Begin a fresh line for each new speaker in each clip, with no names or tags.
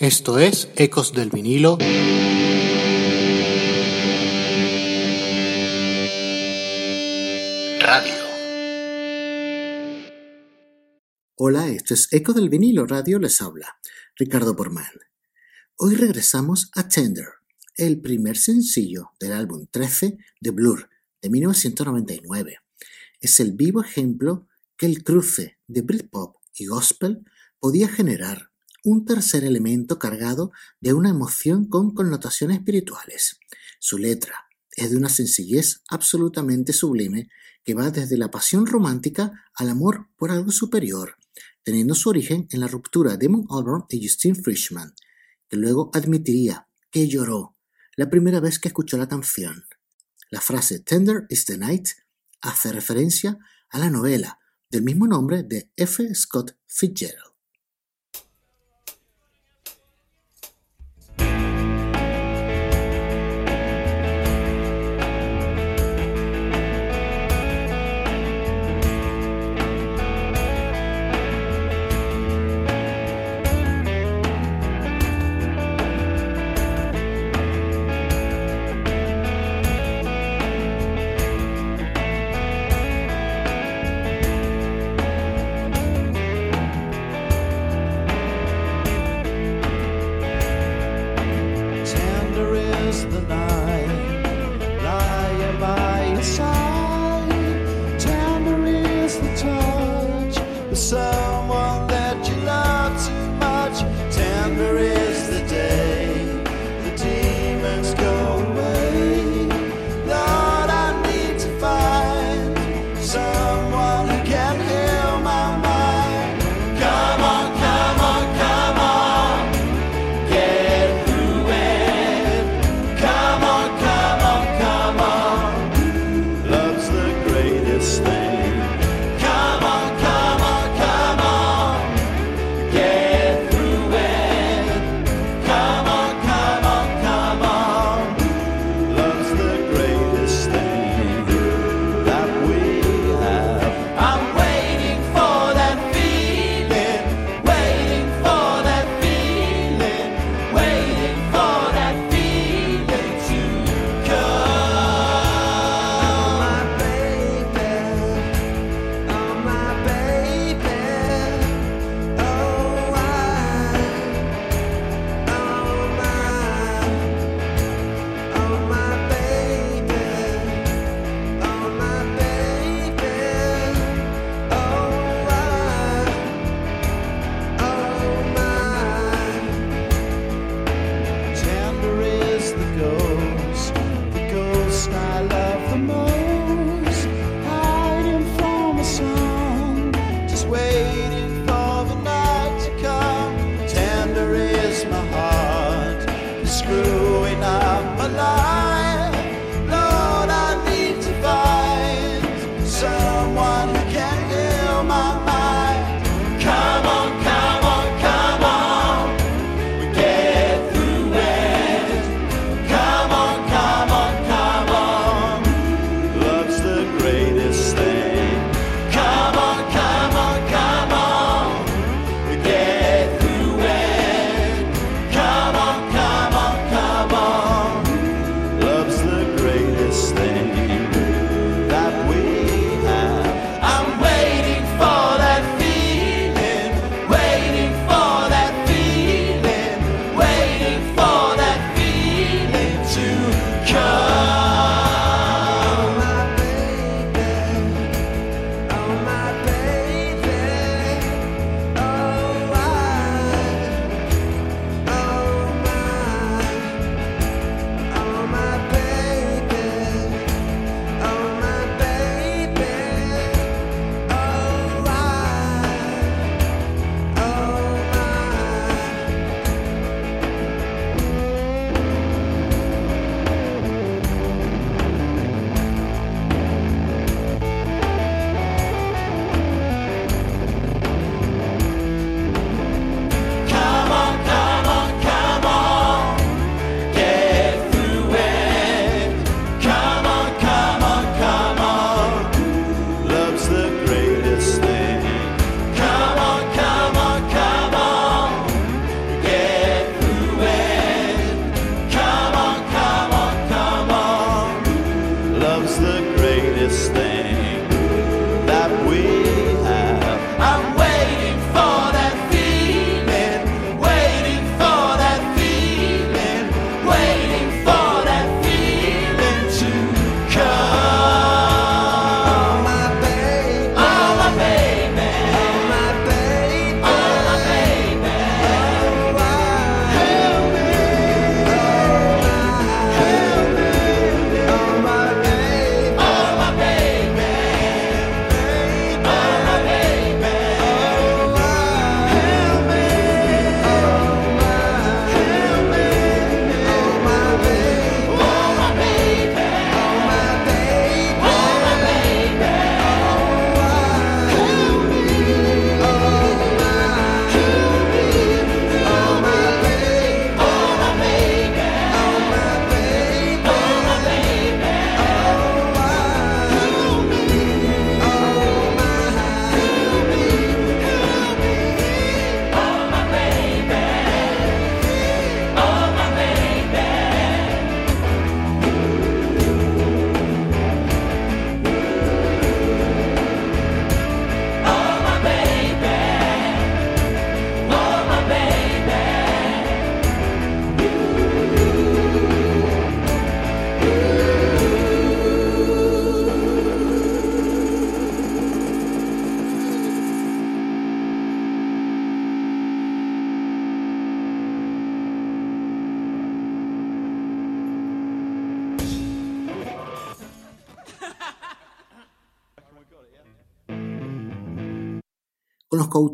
Esto es Ecos del vinilo. Radio.
Hola, esto es Eco del vinilo radio, les habla Ricardo Porman. Hoy regresamos a Tender, el primer sencillo del álbum 13 de Blur de 1999. Es el vivo ejemplo que el cruce de Britpop y gospel podía generar un tercer elemento cargado de una emoción con connotaciones espirituales. Su letra es de una sencillez absolutamente sublime que va desde la pasión romántica al amor por algo superior, teniendo su origen en la ruptura de Damon Albarn y Justine Frischman, que luego admitiría que lloró la primera vez que escuchó la canción. La frase Tender is the Night hace referencia a la novela del mismo nombre de F. Scott Fitzgerald.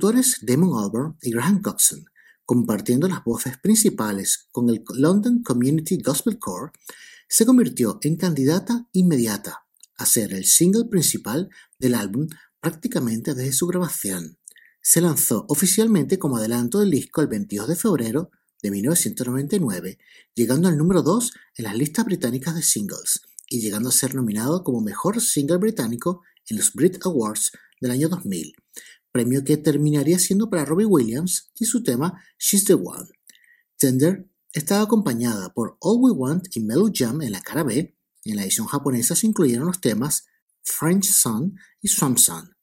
Coautores Damon Albarn y Graham Coxon, compartiendo las voces principales con el London Community Gospel Corps, se convirtió en candidata inmediata a ser el single principal del álbum prácticamente desde su grabación. Se lanzó oficialmente como adelanto del disco el 22 de febrero de 1999, llegando al número 2 en las listas británicas de singles y llegando a ser nominado como mejor single británico en los Brit Awards del año 2000, premio que terminaría siendo para Robbie Williams y su tema She's the One. Tender estaba acompañada por All We Want y Mellow Jam en la cara B. En la edición japonesa se incluyeron los temas French Sun y Swamp Sun.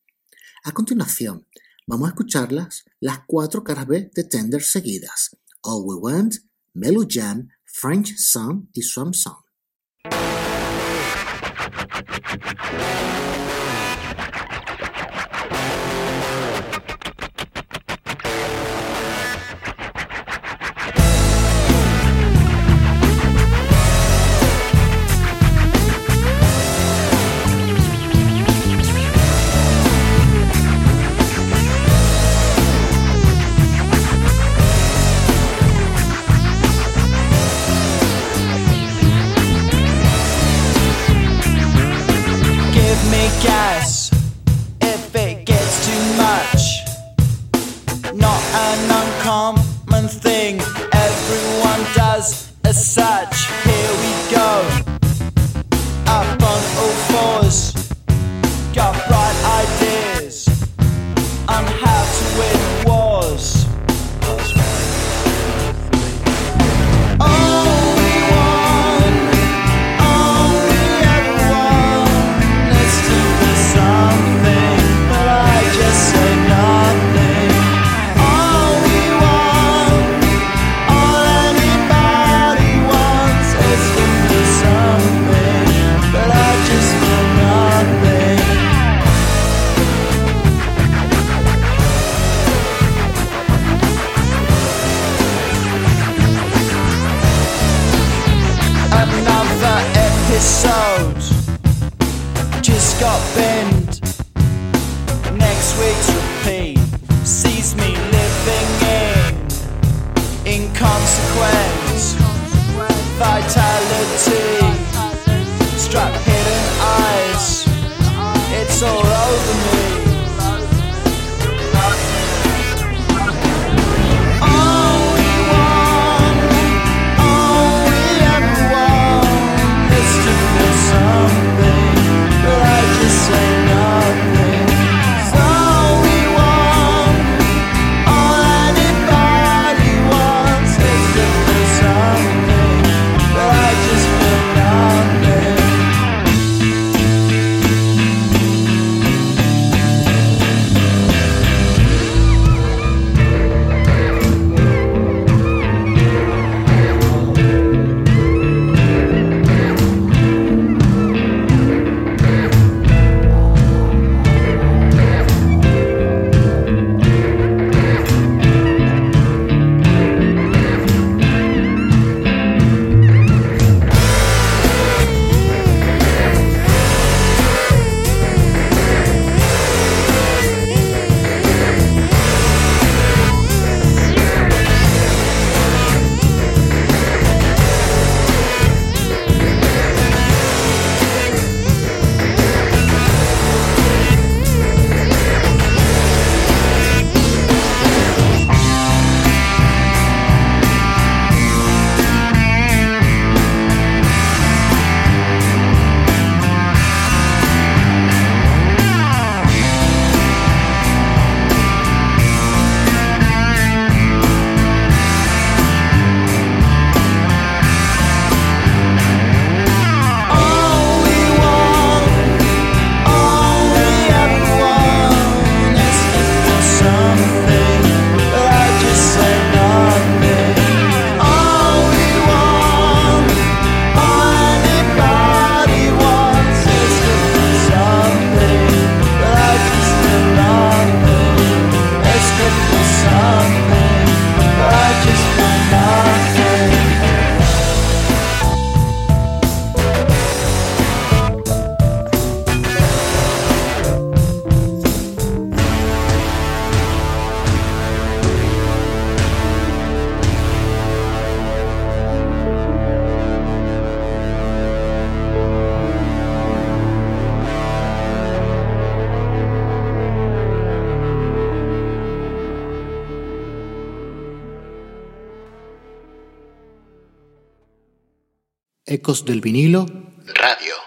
A continuación, vamos a escucharlas las cuatro caras B de Tender seguidas. All We Want, Mellow Jam, French Sun y Swamp Sun. uncommon thing everyone does as such. Here we go, up on all fours, got bright ideas. I'm del vinilo. Radio.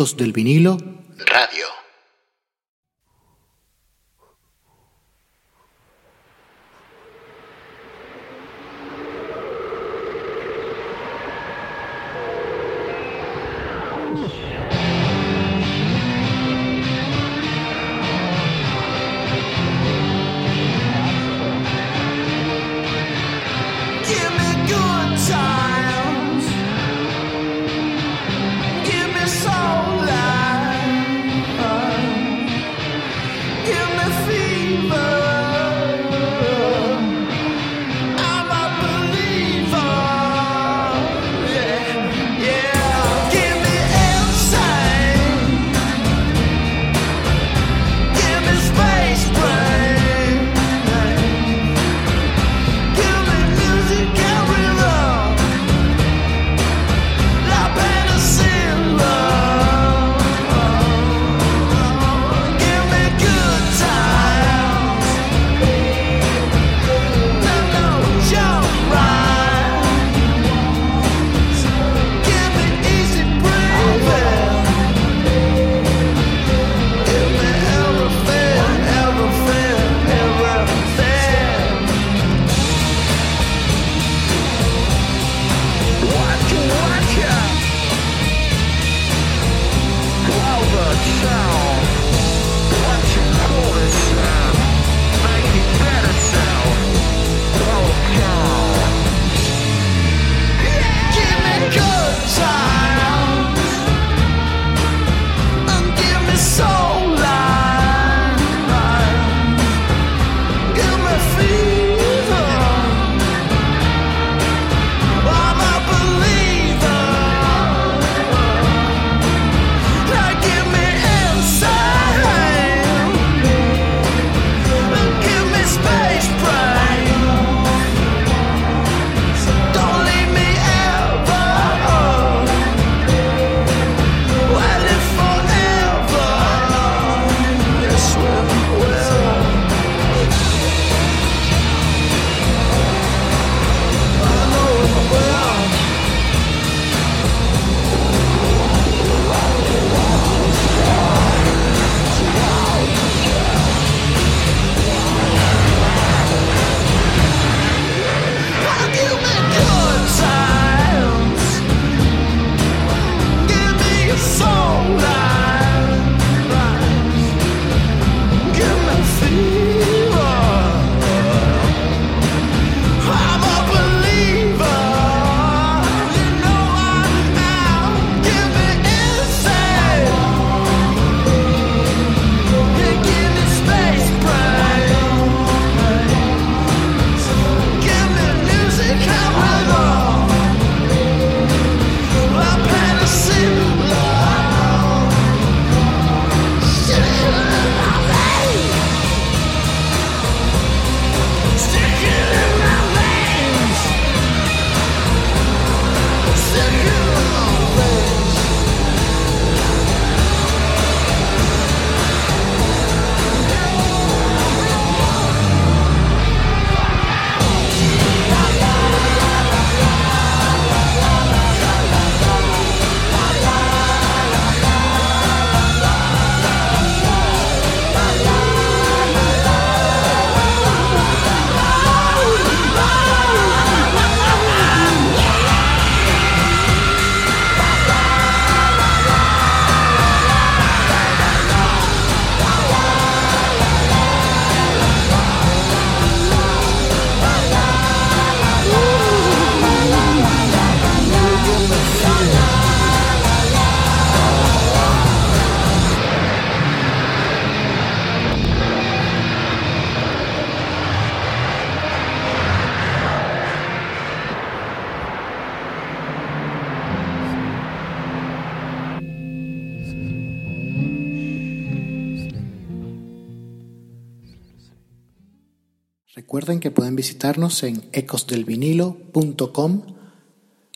Del vinilo fever.
Recuerden que pueden visitarnos en ecosdelvinilo.com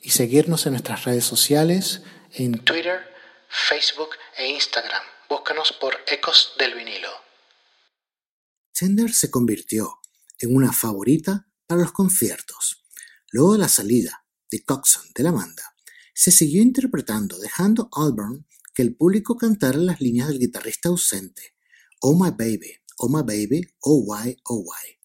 y seguirnos en nuestras redes sociales en Twitter, Facebook e Instagram. Búscanos por Ecos del Vinilo.
Tender se convirtió en una favorita para los conciertos. Luego de la salida de Coxon de la banda, se siguió interpretando dejando Alburn
que el público cantara las líneas del guitarrista ausente, Oh My Baby, Oh My Baby, Oh Why, Oh Why.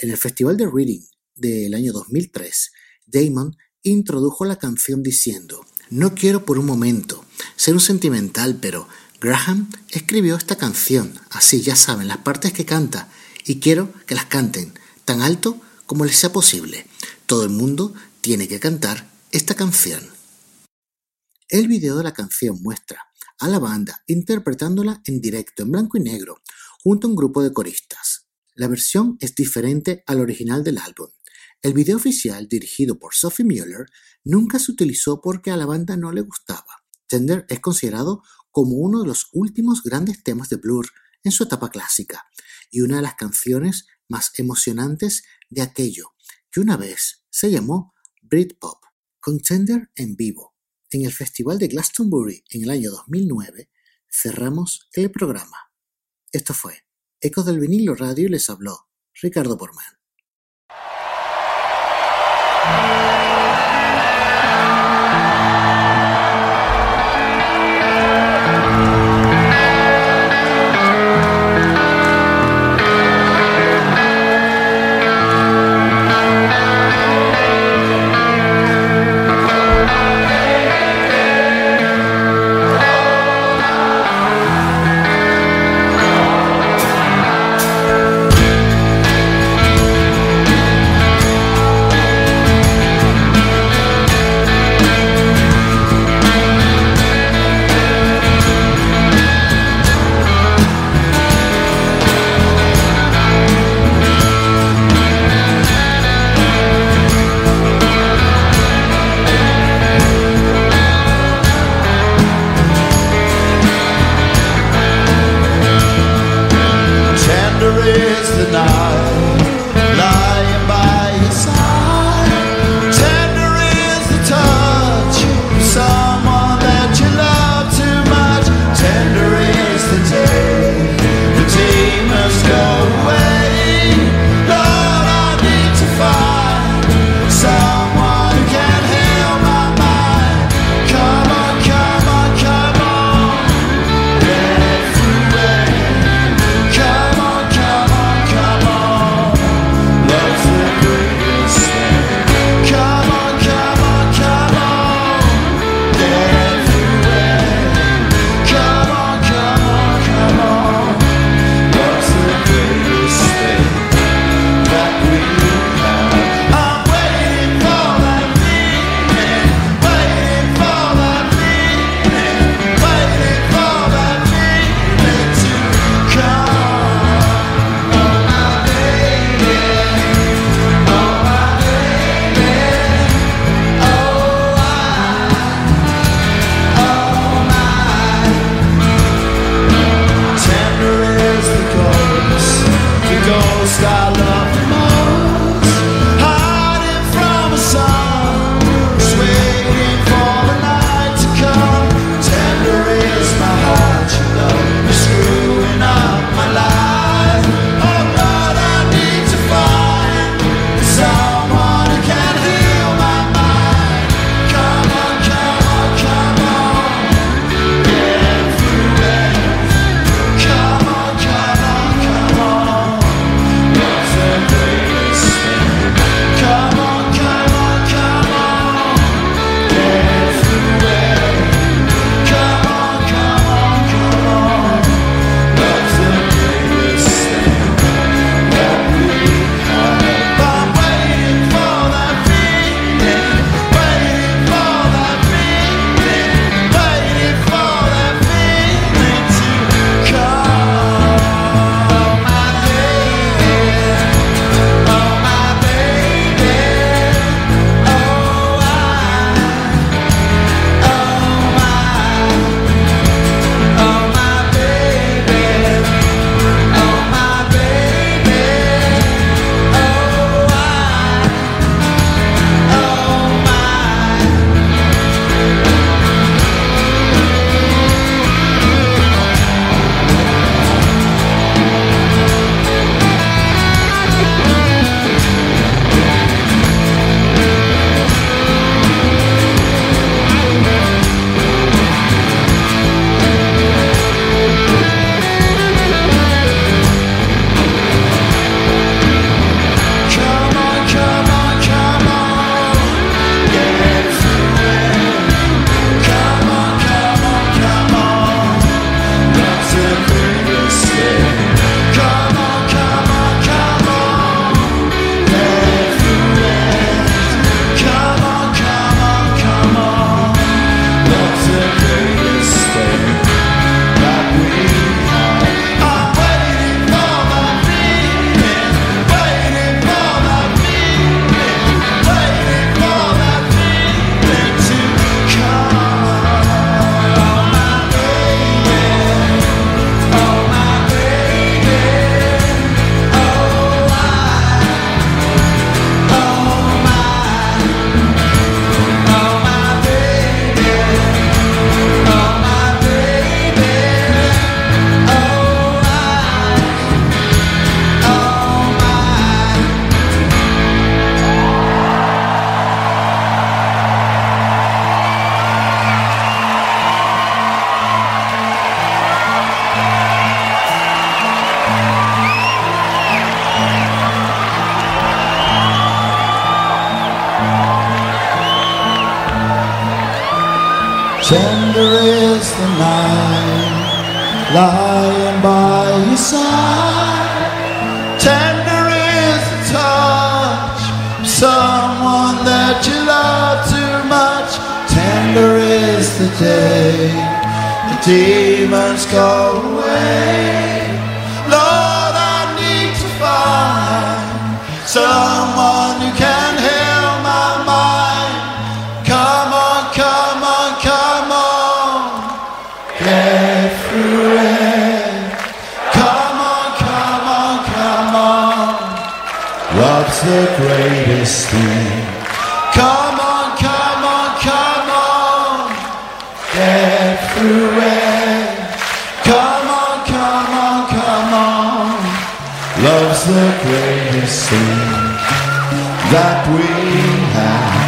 En el Festival de Reading del año 2003, Damon introdujo la canción diciendo, no quiero por un momento ser un sentimental, pero Graham escribió esta canción, así ya saben las partes que canta, y quiero que las canten tan alto como les sea posible. Todo el mundo tiene que cantar esta canción. El video de la canción muestra a la banda interpretándola en directo en blanco y negro junto a un grupo de coristas. La versión es diferente al original del álbum. El video oficial, dirigido por Sophie Mueller, nunca se utilizó porque a la banda no le gustaba. Tender es considerado como uno de los últimos grandes temas de Blur en su etapa clásica y una de las canciones más emocionantes de aquello que una vez se llamó Britpop. Con Tender en vivo en el Festival de Glastonbury en el año 2009 cerramos el programa. Esto fue Ecos del vinilo radio les habló Ricardo Porman.
Demons go away. Lord, I need to find someone who can heal my mind. Come on, come on, come on. Get through it. Come on, come on, come on. Love's the greatest thing. Come on, come on, come on. Get through it. The greatest thing that we have.